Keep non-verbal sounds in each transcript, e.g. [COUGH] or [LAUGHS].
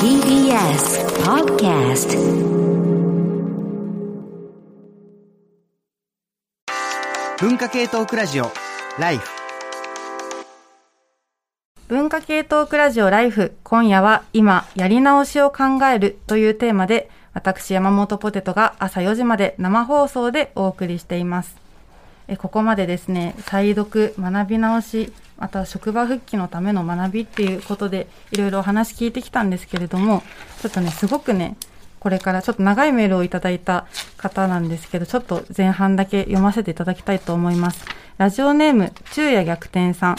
TBS Podcast 文化系トークラジオライフ。文化系トークラジオライフ今夜は今やり直しを考えるというテーマで私山本ポテトが朝4時まで生放送でお送りしています。えここまでですね再読学び直しまた職場復帰のための学びっていうことでいろいろお話聞いてきたんですけれどもちょっとねすごくねこれからちょっと長いメールをいただいた方なんですけどちょっと前半だけ読ませていただきたいと思いますラジオネーム昼夜逆転さん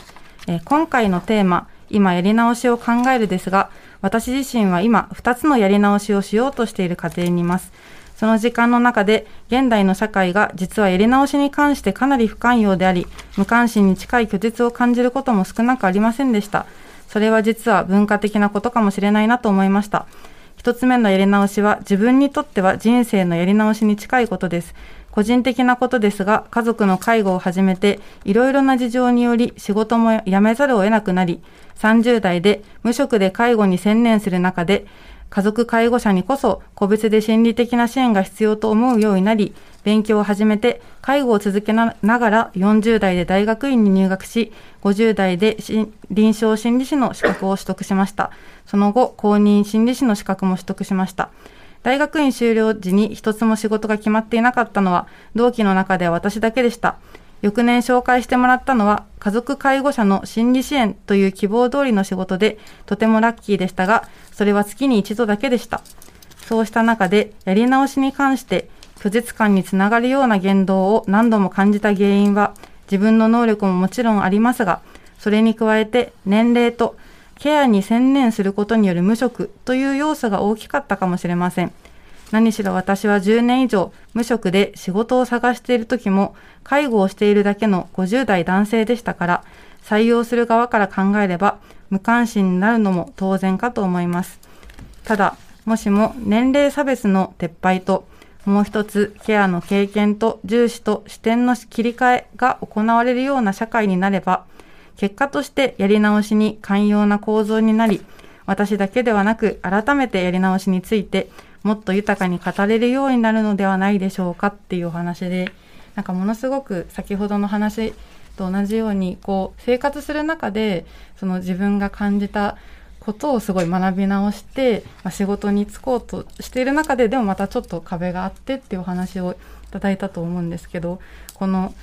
えー今回のテーマ、今やり直しを考えるですが、私自身は今2つのやり直しをしようとしている過程にいます。その時間の中で、現代の社会が実はやり直しに関してかなり不寛容であり、無関心に近い拒絶を感じることも少なくありませんでした。それは実は文化的なことかもしれないなと思いました。一つ目のやり直しは自分にとっては人生のやり直しに近いことです。個人的なことですが、家族の介護を始めて、いろいろな事情により仕事も辞めざるを得なくなり、30代で無職で介護に専念する中で、家族介護者にこそ個別で心理的な支援が必要と思うようになり、勉強を始めて介護を続けながら40代で大学院に入学し、50代で臨床心理士の資格を取得しました。その後、公認心理士の資格も取得しました。大学院修了時に一つも仕事が決まっていなかったのは同期の中では私だけでした。翌年紹介してもらったのは家族介護者の心理支援という希望通りの仕事でとてもラッキーでしたが、それは月に一度だけでした。そうした中でやり直しに関して拒絶感につながるような言動を何度も感じた原因は自分の能力ももちろんありますが、それに加えて年齢とケアに専念することによる無職という要素が大きかったかもしれません。何しろ私は10年以上無職で仕事を探している時も介護をしているだけの50代男性でしたから採用する側から考えれば無関心になるのも当然かと思います。ただ、もしも年齢差別の撤廃ともう一つケアの経験と重視と視点の切り替えが行われるような社会になれば結果としてやり直しに寛容な構造になり私だけではなく改めてやり直しについてもっと豊かに語れるようになるのではないでしょうかっていうお話でなんかものすごく先ほどの話と同じようにこう生活する中でその自分が感じたことをすごい学び直して、まあ、仕事に就こうとしている中ででもまたちょっと壁があってっていうお話をいただいたと思うんですけどこの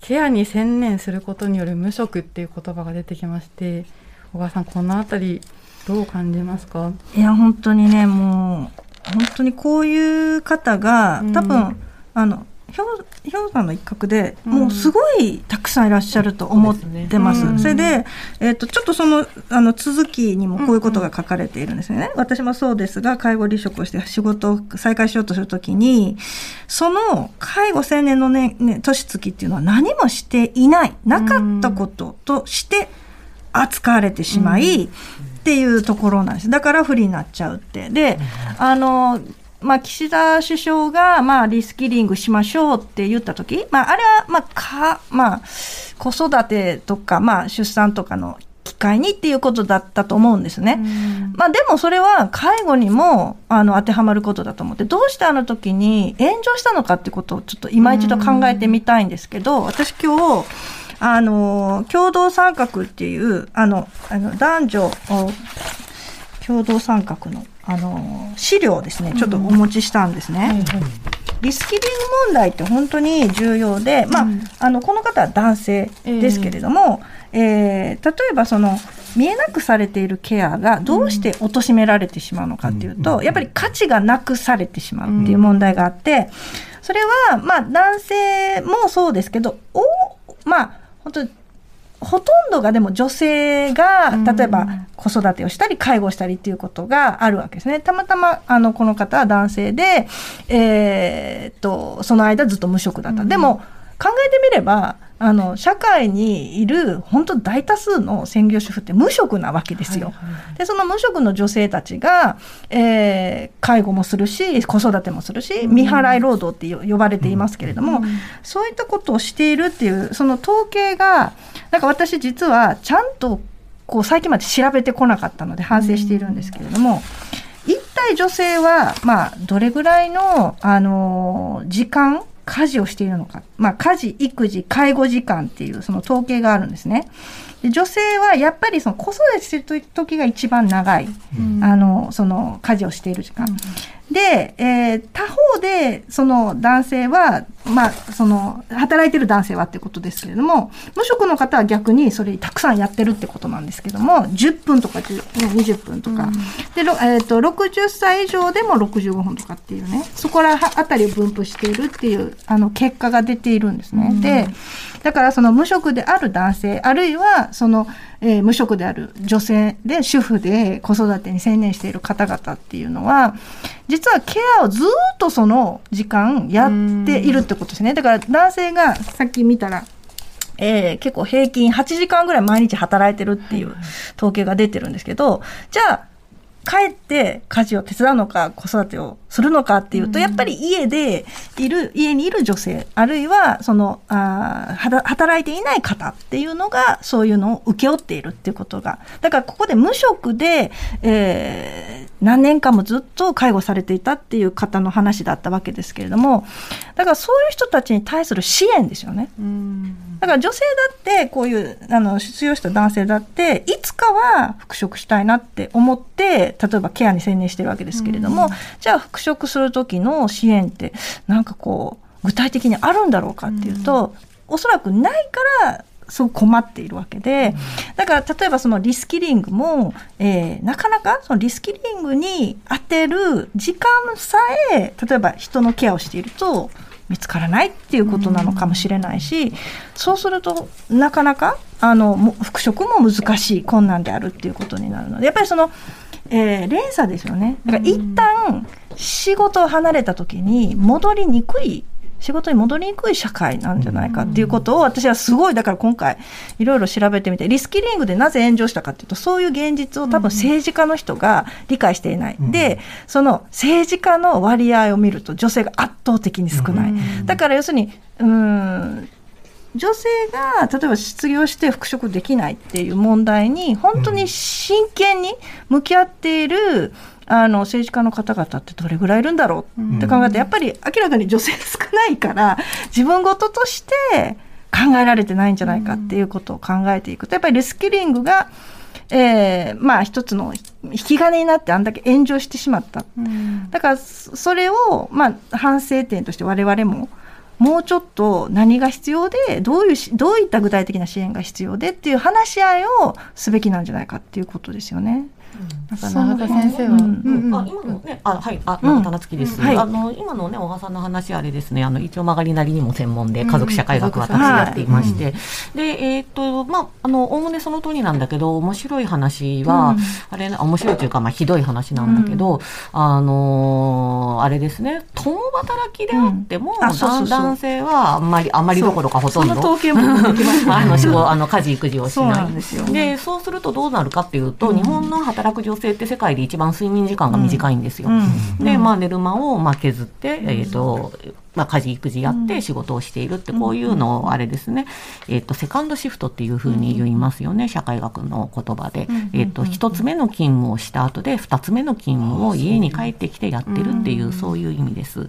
ケアに専念することによる無職っていう言葉が出てきまして小川さんこのあたりどう感じますか？いや、本当にね、もう、本当にこういう方が、多分、うんあの、氷氷山の一角で、うん。もうすごいたくさんいらっしゃると思ってます。そうですねそれで、えっ、と、ちょっとその、あの、続きにもこういうことが書かれているんですよね。私もそうですが、介護離職をして仕事を再開しようとするときに、その介護青年のね、ね、年月っていうのは何もしていない、なかったこととして扱われてしまい、っていうところなんです。だから不利になっちゃうって。で、あの、まあ、岸田首相が、まあ、リスキリングしましょうって言ったとき、まあ、あれは、まあ、か、まあ、子育てとか、まあ、出産とかの機会にっていうことだったと思うんですね。まあ、でもそれは介護にもあの当てはまることだと思って、どうしてあの時に炎上したのかってことをちょっと今一度考えてみたいんですけど、私今日、あの、共同参画っていう、あの、あの男女お共同参画の、あの、資料をですね、ちょっとお持ちしたんですね。リスキリング問題って本当に重要で、まあ、あの、この方は男性ですけれども、えー例えばその、見えなくされているケアがどうして貶められてしまうのかっていうと、やっぱり価値がなくされてしまうっていう問題があって、それは、まあ、男性もそうですけど、おまあ、本当にほとんどがでも女性が例えば子育てをしたり介護をしたりっていうことがあるわけですね。たまたまあのこの方は男性で、えーっとその間ずっと無職だった。でも考えてみればあの社会にいる本当大多数の専業主婦って無職なわけですよ。でその無職の女性たちが、えー介護もするし子育てもするし未払い労働ってよ呼ばれていますけれども、そういったことをしているっていうその統計がなんか私実はちゃんとこう最近まで調べてこなかったので反省しているんですけれども、一体女性は、まあ、どれぐらいの、あの、時間、家事をしているのか。まあ、家事、育児、介護時間っていう、その統計があるんですね。で女性はやっぱりその子育てしてる時が一番長い、あの、その家事をしている時間。で、えー他方で、その男性は、まあ、その、働いてる男性はってことですけれども、無職の方は逆にそれたくさんやってるってことなんですけども、10分とか10 20分とか、で、ろえっ、と、60歳以上でも65分とかっていうね、そこらあたりを分布しているっていう、あの、結果が出ているんですね。で、だからその無職である男性、あるいはその、えー無職である女性で主婦で子育てに専念している方々っていうのは、実はケアをずーっとその時間やっているってことですね。だから男性がさっき見たら、えー結構平均8時間ぐらい毎日働いてるっていう統計が出てるんですけど、じゃあ、帰って家事を手伝うのか子育てをするのかっていうと、やっぱり家でいる、家にいる女性、あるいはその、あ働いていない方っていうのが、そういうのを請け負っているっていうことが。だからここで無職で、えー何年間もずっと介護されていたっていう方の話だったわけですけれども、だからそういう人たちに対する支援ですよね。だから女性だって、こういう、あの、失業した男性だって、いつかは復職したいなって思って、例えばケアに専念してるわけですけれども、じゃあ復職する時の支援って、なんかこう、具体的にあるんだろうかっていうと、おそらくないから、すごく困っているわけで、だから例えばそのリスキリングも、えーなかなかそのリスキリングに当てる時間さえ、例えば人のケアをしていると、見つからないっていうことなのかもしれないし、そうするとなかなかあの復職も難しい困難であるっていうことになるのでやっぱりその、えー連鎖ですよね。だから一旦仕事を離れた時に戻りにくい仕事に戻りにくい社会なんじゃないかっていうことを私はすごいだから今回いろいろ調べてみてリスキリングでなぜ炎上したかっていうとそういう現実を多分政治家の人が理解していない、でその政治家の割合を見ると女性が圧倒的に少ない、だから要するにうーん女性が例えば失業して復職できないっていう問題に本当に真剣に向き合っている、あの政治家の方々ってどれぐらいいるんだろうって考えて、やっぱり明らかに女性少ないから自分事として考えられてないんじゃないかっていうことを考えていくとやっぱりリスキリングがえーまあ一つの引き金になってあんだけ炎上してしまった。だからそそれを、まあ、反省点として我々ももうちょっと何が必要でどういうしどういった具体的な支援が必要でっていう話し合いをすべきなんじゃないかっていうことですよね。なんか園田先生は、あ今のね、あはい、あ、うん。中田夏樹です。はい。あの今のね、小川さんの話あれですね、あの一応曲がりなりにも専門でうん家族社会学家私やっていまして、で、えーっとまああのおおむねその通りなんだけど、面白い話は、うん。あれね面白いというかまあひどい話なんだけど、あのーあれですね、共働きであっても、男性はあんまりあんまりどころかほとんど。その統計も [LAUGHS] あの仕事あの家事育児をしない。なんですよ。でそうするとどうなるかっていうと、うん。日本の働く女性って世界で一番睡眠時間が短いんですよ。うん。で、まあ、寝る間をまあ削って、えっ、と、まあ、家事育児やって仕事をしているって、こういうのをあれですね、えっ、と、セカンドシフトっていうふうに言いますよね、社会学の言葉で。えっ、と、一つ目の勤務をした後で、二つ目の勤務を家に帰ってきてやってるっていう、そういう意味です。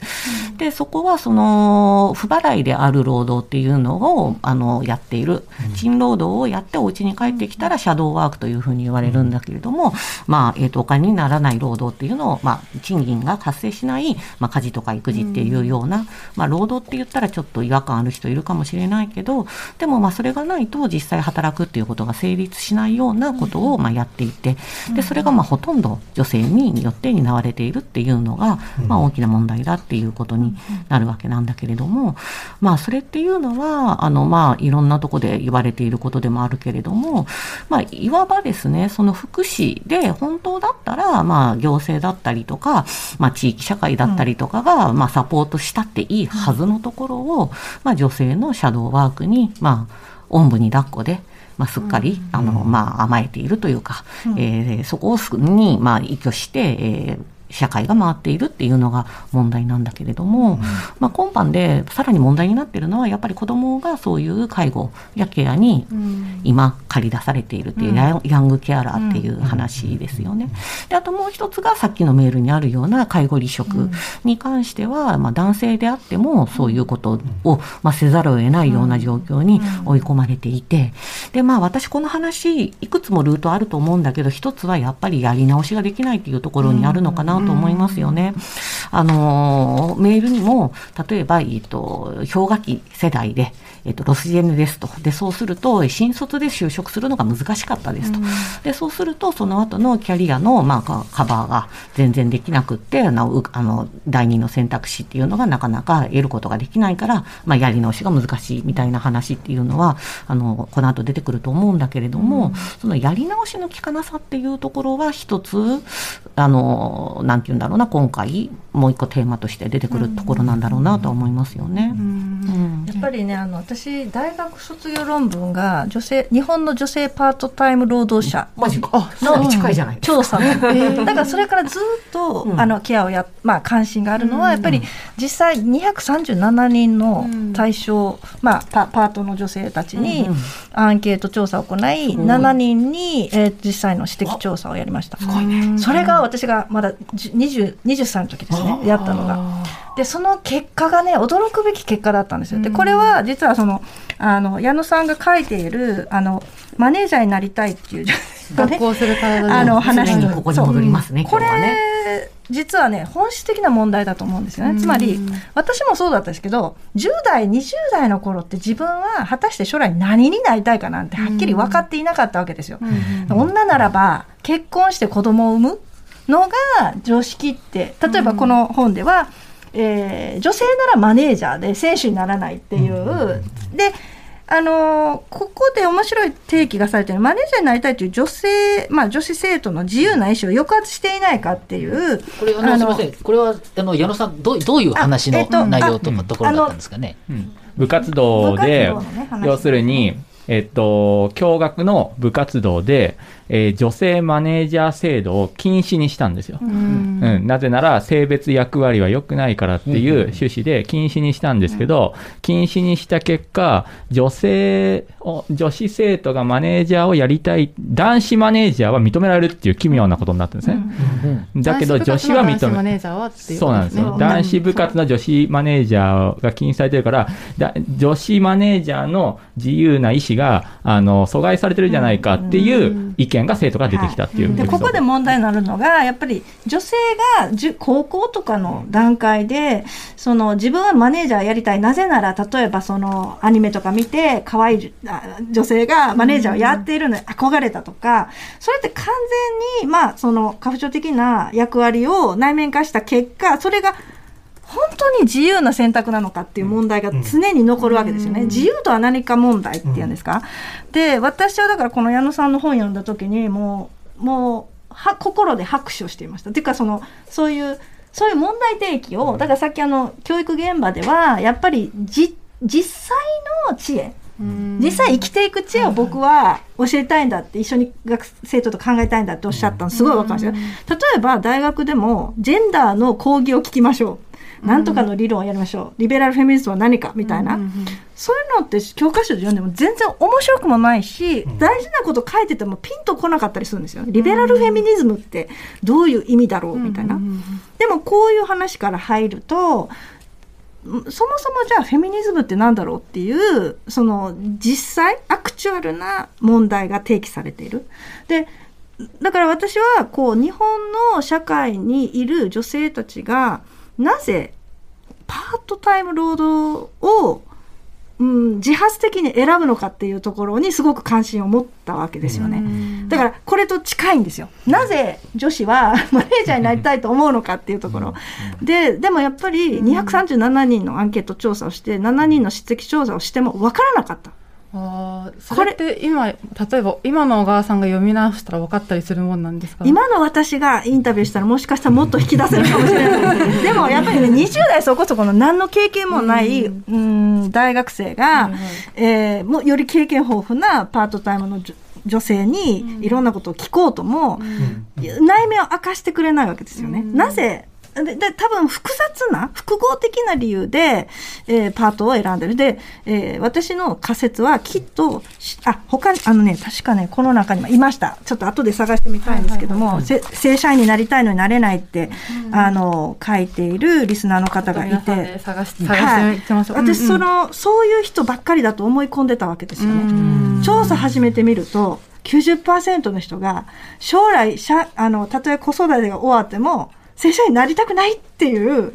で、そこはその、不払いである労働っていうのを、あの、やっている。賃労働をやってお家に帰ってきたら、シャドーワークというふうに言われるんだけれども、まあ、えっ、と、お金にならない労働っていうのを、まあ、賃金が発生しない、まあ、家事とか育児っていうような、まあ、労働って言ったらちょっと違和感ある人いるかもしれないけど、でも、まあ、それがないと実際働くっていうことが成立しないようなことを、まあ、やっていて、で、それが、まあ、ほとんど女性によって担われているっていうのが、まあ、大きな問題だっていうことになるわけなんだけれども、まあ、それっていうのは、あの、まあ、いろんなとこで言われていることでもあるけれども、まあ、いわばですね、その福祉で本当だったら、まあ、行政だったりとか、まあ、地域社会だったりとかが、まあ、サポートしたっていいはずのところを、まあ、女性のシャドーワークに、まあ、おんぶに抱っこで、まあ、すっかり、あの、まあ、甘えているというか、えーそこをすぐに、まあ、依拠して、えー社会が回っているっていうのが問題なんだけれども、まあ、今般でさらに問題になっているのはやっぱり子どもがそういう介護やケアに今借り出されているっていうヤングケアラーっていう話ですよね。であともう一つがさっきのメールにあるような介護離職に関しては、まあ、男性であってもそういうことを、まあ、せざるを得ないような状況に追い込まれていてでまあ私この話いくつもルートあると思うんだけど一つはやっぱりやり直しができないっていうところにあるのかなと思いますよね。あのメールにも例えば、えっと、氷河期世代で、えっと、ロスジェネですと。でそうすると新卒で就職するのが難しかったですと、でそうするとその後のキャリアの、まあ、カカバーが全然できなくってあのあの第二の選択肢っていうのがなかなか得ることができないから、まあ、やり直しが難しいみたいな話っていうのはあのこの後出てくると思うんだけれども、うん、そのやり直しの効かなさっていうところは一つあのなんて言うんだろうな今回もう一個テーマとして出てくるところなんだろうなと思いますよね。やっぱりねあの私大学卒業論文が女性日本の女性パートタイム労働者の近いじゃない。調査、だからそれからずっと、うん、あのケアをやまあ関心があるのは、やっぱり実際237人の対象、まあパパートの女性たちにアンケート調査を行い、7人に、えー、実際の指摘調査をやりました。それが私がまだ 20, 20歳の時ですねやったのが。でその結果がね驚くべき結果だったんですよ。でこれは実はそのあの矢野さんが書いているあのマネージャーになりたいっていう、ね、[LAUGHS] 学校する体あの話にここに戻りますね。これ実はね本質的な問題だと思うんですよね。つまり私もそうだったんですけど10代20代の頃って自分は果たして将来何になりたいかなんてはっきり分かっていなかったわけですよ。女ならば結婚して子供を産むのが常識って例えばこの本では、えー、女性ならマネージャーで選手にならないっていう、であのここで面白い提起がされているマネージャーになりたいという女性、まあ、女子生徒の自由な意思を抑圧していないかっていう。これ、あの、すみません。これは、あの、矢野さん、どうどういう話の内容とか、ところだったんですかね？部活動で、要するに、えっと、共学の部活動で、えー、女性マネージャー制度を禁止にしたんですよ。うん、うん、なぜなら、性別役割は良くないからっていう趣旨で禁止にしたんですけど、禁止にした結果、女性を、女子生徒がマネージャーをやりたい、男子マネージャーは認められるっていう奇妙なことになってるんですね。うん、だけど、女子は認め、そうなんですよ。男子部活の女子マネージャーが禁止されてるから、女子マネージャーの自由な意思が、あの、阻害されてるじゃないかっていう意見が生徒が出てきたっていう、はい、でここで問題になるのがやっぱり女性が高校とかの段階でその自分はマネージャーやりたい。なぜなら例えばそのアニメとか見て可愛い女性がマネージャーをやっているのに憧れたとかそれって完全にまあその過不調的な役割を内面化した結果それが本当に自由な選択なのかっていう問題が常に残るわけですよね。自由とは何か問題っていうんですか？で、私はだからこの矢野さんの本読んだ時にもう、もう、は、心で拍手をしていました。っていうかその、そういう、そういう問題提起を、だからさっきあの、教育現場では、やっぱりじ、実際の知恵、実際生きていく知恵を僕は教えたいんだって一緒に学生徒と考えたいんだっておっしゃったのすごいわかるんですよ。例えば大学でもジェンダーの講義を聞きましょう。なんとかの理論をやりましょう。リベラルフェミニストは何かみたいな、そういうのって教科書で読んでも全然面白くもないし、大事なこと書いててもピンとこなかったりするんですよリベラルフェミニズムってどういう意味だろうみたいな。でもこういう話から入るとそもそもじゃあフェミニズムって何だろうっていうその実際アクチュアルな問題が提起されている。でだから私はこう日本の社会にいる女性たちがなぜパートタイム労働を、うん、自発的に選ぶのかっていうところにすごく関心を持ったわけですよね。だからこれと近いんですよ。なぜ女子はマネージャーになりたいと思うのかっていうところ。で、でもやっぱり237人のアンケート調査をして、7人の質摘調査をしても分からなかった。あそれって今例えば今の小川さんが読み直したら分かったりするもんなんですか？今の私がインタビューしたらもしかしたらもっと引き出せるかもしれない。[LAUGHS] でもやっぱりね20代そこそこの何の経験もない、うん、大学生が、はいはい、えー、もより経験豊富なパートタイムの女性にいろんなことを聞こうとも、内面を明かしてくれないわけですよね。なぜで、で、多分複雑な、複合的な理由で、えー、パートを選んでる。で、えー、私の仮説はきっと、あ、他に、あのね、確かね、この中にもいました。ちょっと後で探してみたいんですけども、正社員になりたいのになれないって、うん、あの、書いているリスナーの方がいて。探して、探してみましょう。はい、私、その、そういう人ばっかりだと思い込んでたわけですよね。調査始めてみると、90%の人が将来しゃあのたとえ子育てが終わっても正社員になりたくないっていう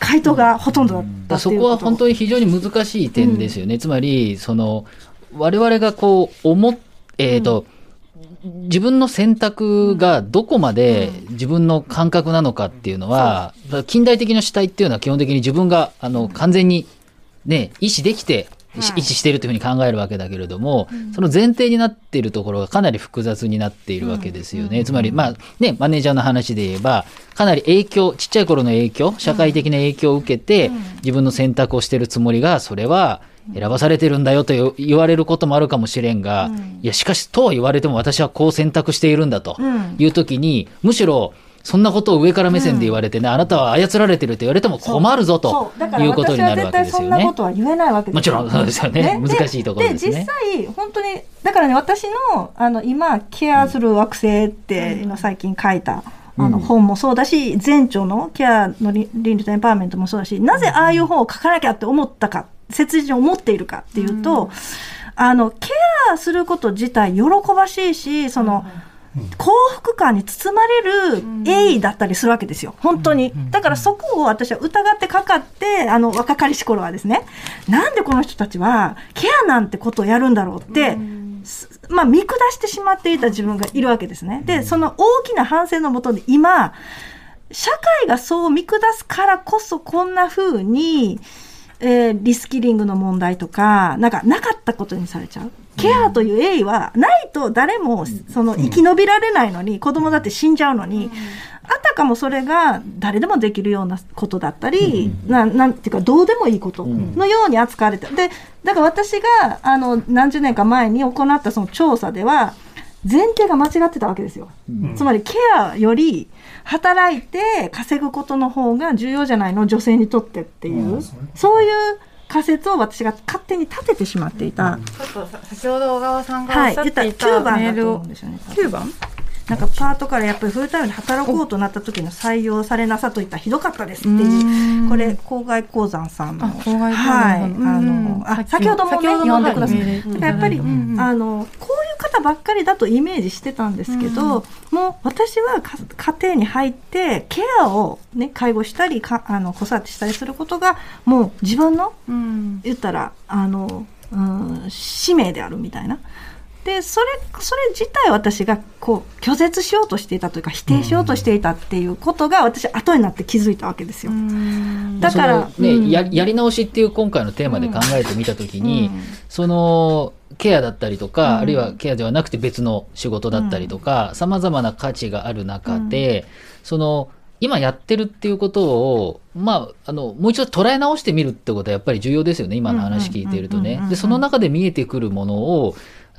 回答がほとんどだったそこは本当に非常に難しい点ですよね。うん、つまり、その、我々がこう、思っ、えっ、ー、と、うん、自分の選択がどこまで自分の感覚なのかっていうのは、近代的な主体っていうのは基本的に自分が、あの、完全にね、意思できて位置しているというふうに考えるわけだけれども、その前提になっているところがかなり複雑になっているわけですよね。つまり、まあね、マネージャーの話で言えば、かなり影響、ちっちゃい頃の影響、社会的な影響を受けて、自分の選択をしているつもりが、それは、選ばされてるんだよと言われることもあるかもしれんが、いや、しかし、とは言われても私はこう選択しているんだというときに、むしろ、そんなことを上から目線で言われてね、うん、あなたは操られてるって言われても困るぞということになるわけですよね。そんなことは言えないわけもちろんそうですよね。ね難しいところですね。で、実際、本当に、だからね、私の、あの、今、ケアする惑星っていうの最近書いた。あの本もそうだし、前著のケアの倫理とエンパワーメントもそうだし、なぜああいう本を書かなきゃって思ったか、切実に思っているかっていうと、あの、ケアすること自体喜ばしいし、その、うん幸福感に包まれる栄意だったりするわけですよ、本当に。だからそこを私は疑ってかかって、あの、若かりし頃はですね、なんでこの人たちはケアなんてことをやるんだろうって、まあ、見下してしまっていた自分がいるわけですね。で、その大きな反省のもとで今、社会がそう見下すからこそこんな風に、えー、リスキリングの問題とか、なんかなかったことにされちゃう？ケアという栄意はないと誰もその生き延びられないのに、子供だって死んじゃうのに、あたかもそれが誰でもできるようなことだったり、ななんていうか、どうでもいいことのように扱われて、で、だから私が、あの、何十年か前に行ったその調査では、前提が間違ってたわけですよ。つまりケアより働いて稼ぐことの方が重要じゃないの女性にとってっていう、そういう仮説を私が勝手に立ててしまっていた。ちょっと先ほど小川さんがおっしゃってい。たメールを、9番。なんかパートからやっぱりフルタイムで働こうとなった時の採用されなさといったひどかったですっていう、これ、郊外鉱山さんの、はい、あの、あ、先ほどもね、読んでください。だからやっぱり、あの、方ばっかりだとイメージしてたんですけど、もう私は家庭に入って、ケアをね、介護したり、かあの子育てしたりすることが、もう自分の、言ったら、あの、うん、使命であるみたいな。でそれそれ自体私がこう拒絶しようとしていたというか否定しようとしていたっていうことが私後になって気づいたわけですよ。だからね、うん、ややり直しっていう今回のテーマで考えてみたときに、うん、そのケアだったりとか、うん、あるいはケアではなくて別の仕事だったりとかさまざまな価値がある中で、その今やってるっていうことを、まあ、あの、もう一度捉え直してみるってことはやっぱり重要ですよね。今の話聞いているとね。で、その中で見えてくるものを、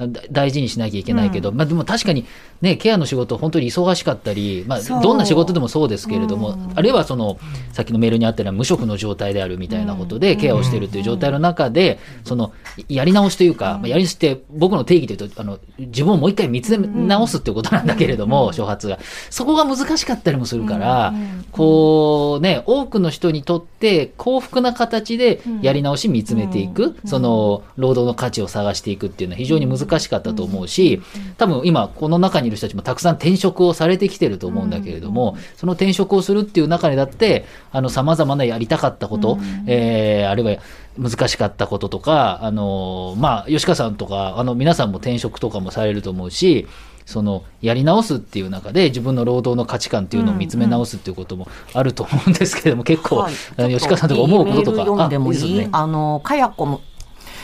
大事にしなきゃいけないけど、うん、まあでも確かにね、ケアの仕事本当に忙しかったり、まあどんな仕事でもそうですけれども、うん、あるいはその、さっきのメールにあったような無職の状態であるみたいなことでケアをしているという状態の中で、その、やり直しというか、まあ、やり直しって僕の定義で言うと、あの、自分をもう一回見つめ直すっていうことなんだけれども、初発が。そこが難しかったりもするから、こうね、多くの人にとって幸福な形でやり直し見つめていく、その、労働の価値を探していくっていうのは非常に難難しかったと思うし、多分今この中にいる人たちもたくさん転職をされてきてると思うんだけれども、その転職をするっていう中にだって、あの、様々なやりたかったこと、えー、あるいは難しかったこととか、あの、まあ、吉川さんとか、あの、皆さんも転職とかもされると思うし、そのやり直すっていう中で自分の労働の価値観っていうのを見つめ直すっていうこともあると思うんですけれども、結構、はい、吉川さんとか思うこととか。読んでもいい、ね、あの、かやこも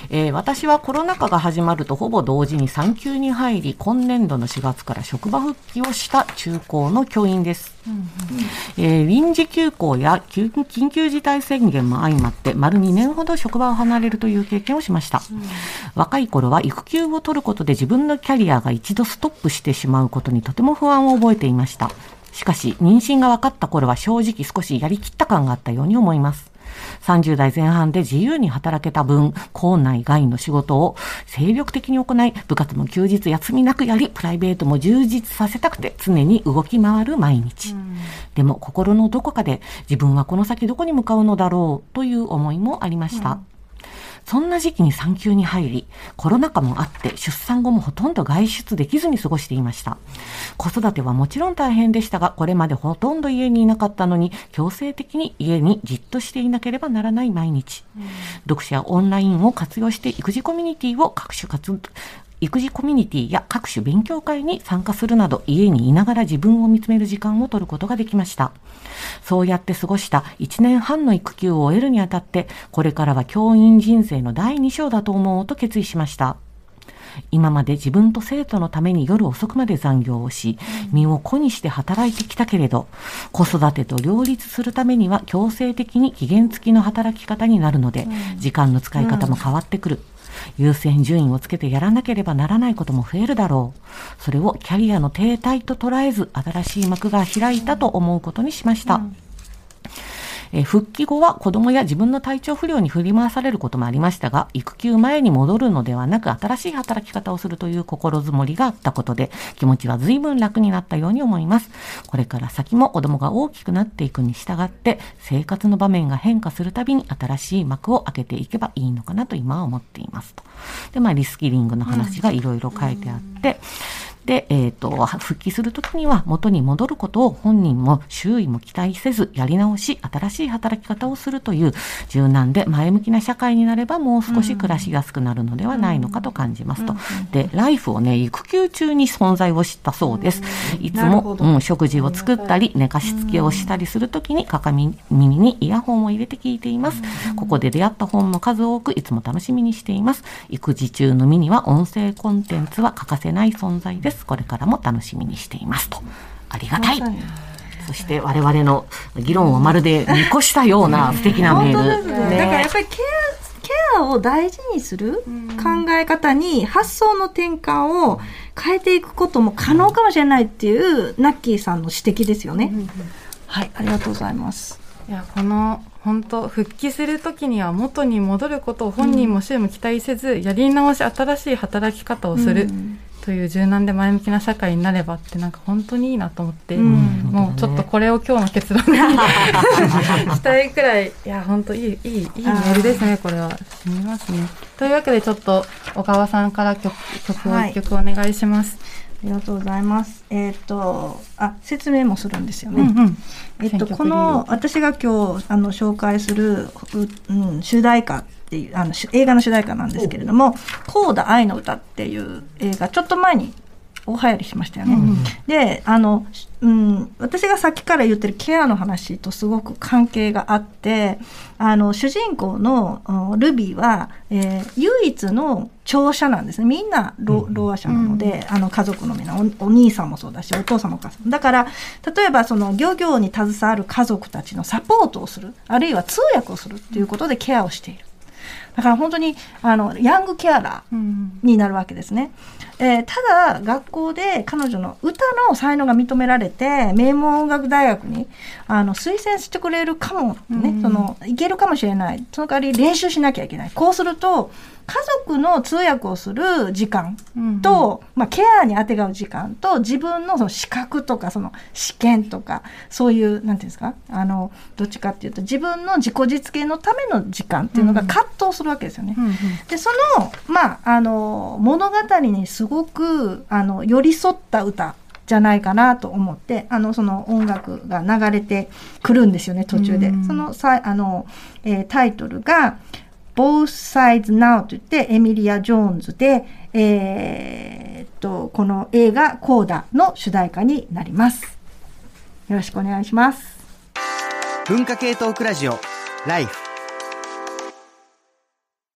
えー、私はコロナ禍が始まるとほぼ同時に産休に入り、今年度の4月から職場復帰をした中高の教員です。うんうん、えー、臨時休校や緊急事態宣言も相まって、丸2年ほど職場を離れるという経験をしました。うん、若い頃は育休を取ることで自分のキャリアが一度ストップしてしまうことにとても不安を覚えていました。しかし、妊娠が分かった頃は正直少しやりきった感があったように思います。30代前半で自由に働けた分、校内外の仕事を精力的に行い、部活も休日休みなくやり、プライベートも充実させたくて常に動き回る毎日。でも心のどこかで自分はこの先どこに向かうのだろうという思いもありました。うんそんな時期に産休に入り、コロナ禍もあって出産後もほとんど外出できずに過ごしていました。子育てはもちろん大変でしたが、これまでほとんど家にいなかったのに、強制的に家にじっとしていなければならない毎日。うん、読者オンラインを活用して育児コミュニティを各種活育児コミュニティや各種勉強会に参加するなど家にいながら自分を見つめる時間を取ることができました。そうやって過ごした1年半の育休を終えるにあたって、これからは教員人生の第2章だと思うと決意しました。今まで自分と生徒のために夜遅くまで残業をし、身を粉にして働いてきたけれど、子育てと両立するためには強制的に期限付きの働き方になるので、時間の使い方も変わってくる。優先順位をつけてやらなければならないことも増えるだろう。それをキャリアの停滞と捉えず、新しい幕が開いたと思うことにしました。うんえ復帰後は子供や自分の体調不良に振り回されることもありましたが、育休前に戻るのではなく、新しい働き方をするという心づもりがあったことで、気持ちは随分楽になったように思います。これから先も子供が大きくなっていくに従って、生活の場面が変化するたびに新しい幕を開けていけばいいのかなと今は思っていますと。で、まあ、リスキリングの話がいろいろ書いてあって、うんで、えっ、ー、と、復帰するときには元に戻ることを本人も周囲も期待せず、やり直し、新しい働き方をするという柔軟で前向きな社会になればもう少し暮らしやすくなるのではないのかと感じますと。で、ライフをね、育休中に存在を知ったそうです。いつも、うん、食事を作ったり、寝かしつけをしたりするときに、かか耳にイヤホンを入れて聞いています。ここで出会った本も数多く、いつも楽しみにしています。育児中の身には音声コンテンツは欠かせない存在です。。これからも楽しみにしていますと。ありがたい。そして我々の議論をまるで見越したような素敵なメール。ね、だからやっぱりケア、ケアを大事にする考え方に発想の転換を変えていくことも可能かもしれないっていうナッキーさんの指摘ですよね。はい、ありがとうございます。いや、この本当復帰する時には元に戻ることを本人も周も期待せず、うん、やり直し新しい働き方をする、という柔軟で前向きな社会になればってなんか本当にいいなと思って、うん、もうちょっとこれを今日の結論に [LAUGHS] したいくらいいや本当いいいいいいメールですねこれは。しみますね。というわけでちょっと小川さんから曲曲を一曲お願いします、はいありがとうございます。えっ、ー、と、あ、説明もするんですよね。うんうん、えっ、と、この、私が今日、あの、紹介する、うん、主題歌っていう、あの、映画の主題歌なんですけれども、コーダ愛の歌っていう映画、ちょっと前に大流行りしましたよね。うん、で、あの、うん、私がさっきから言ってるケアの話とすごく関係があって、あの、主人公のルビーは、えー、唯一の聴者なんですね。みんなろ、ろう者なので、うん、あの、家族のみんなお、お兄さんもそうだし、お父さんもお母さん。だから、例えばその漁業に携わる家族たちのサポートをする、あるいは通訳をするっていうことでケアをしている。だから本当にあのヤングケアラーになるわけですね。うん、えー、ただ学校で彼女の歌の才能が認められて名門音楽大学にあの推薦してくれるかもね、うん、そのいけるかもしれない。その代わり練習しなきゃいけない。こうすると家族の通訳をする時間と、うんまあ、ケアにあてがう時間と、自分のその資格とか、その試験とか、そういう、なんていうんですか、あの、どっちかっていうと、自分の自己実現のための時間っていうのが葛藤するわけですよね。うんうん、で、その、まあ、あの、物語にすごく、あの、寄り添った歌。じゃないかなと思って、あの、その音楽が流れてくるんですよね、途中で。そのさ、あの、えー、タイトルが、Both Sides Now と言って、エミリア・ジョーンズで、えー、っと、この映画コーダの主題歌になります。よろしくお願いします。文化系トークラジオ、ライフ。